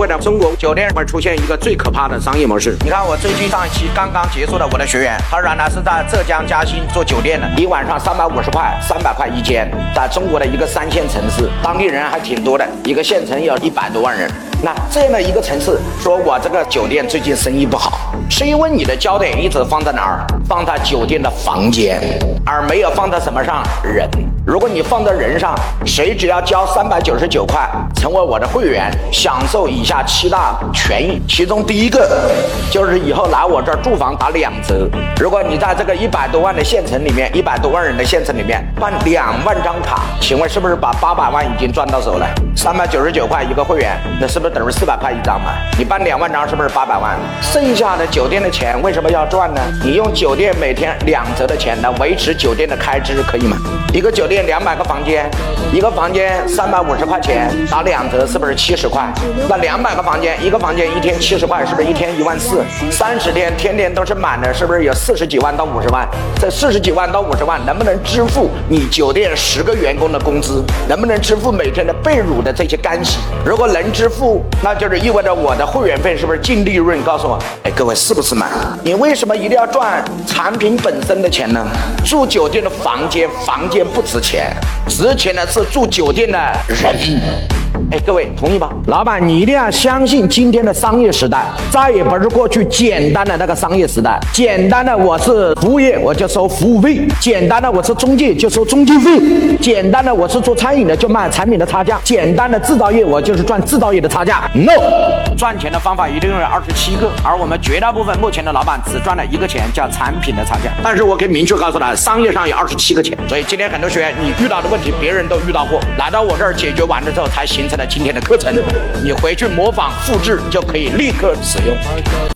为了中国酒店会出现一个最可怕的商业模式。你看，我最近上一期刚刚结束的我的学员，他原来是在浙江嘉兴做酒店的，一晚上三百五十块，三百块一间，在中国的一个三线城市，当地人还挺多的，一个县城有一百多万人。那这样的一个城市，说我这个酒店最近生意不好，是因为你的焦点一直放在哪儿？放在酒店的房间，而没有放在什么上人。如果你放在人上，谁只要交三百九十九块，成为我的会员，享受以下七大权益。其中第一个就是以后来我这儿住房打两折。如果你在这个一百多万的县城里面，一百多万人的县城里面办两万张卡，请问是不是把八百万已经赚到手了？三百九十九块一个会员，那是不是等于四百块一张嘛？你办两万张是不是八百万？剩下的九酒店的钱为什么要赚呢？你用酒店每天两折的钱来维持酒店的开支，可以吗？一个酒店两百个房间，一个房间三百五十块钱，打两折是不是七十块？那两百个房间，一个房间一天七十块，是不是一天一万四？三十天天天都是满的，是不是有四十几万到五十万？这四十几万到五十万能不能支付你酒店十个员工的工资？能不能支付每天的被褥的这些干洗？如果能支付，那就是意味着我的会员费是不是净利润？告诉我，哎，各位是不是嘛？你为什么一定要赚产品本身的钱呢？住酒店的房间，房间不值钱，值钱的是住酒店的人。哎，各位同意吗？老板，你一定要相信今天的商业时代，再也不是过去简单的那个商业时代。简单的我是服务业，我就收服务费；简单的我是中介，就收中介费；简单的我是做餐饮的，就卖产品的差价；简单的制造业，我就是赚制造业的差价。No，赚钱的方法一定有二十七个，而我们绝大部分目前的老板只赚了一个钱，叫产品的差价。但是我可以明确告诉他，商业上有二十七个钱。所以今天很多学员，你遇到的问题，别人都遇到过，来到我这儿解决完了之后，才行形成了今天的课程。你回去模仿复制，就可以立刻使用。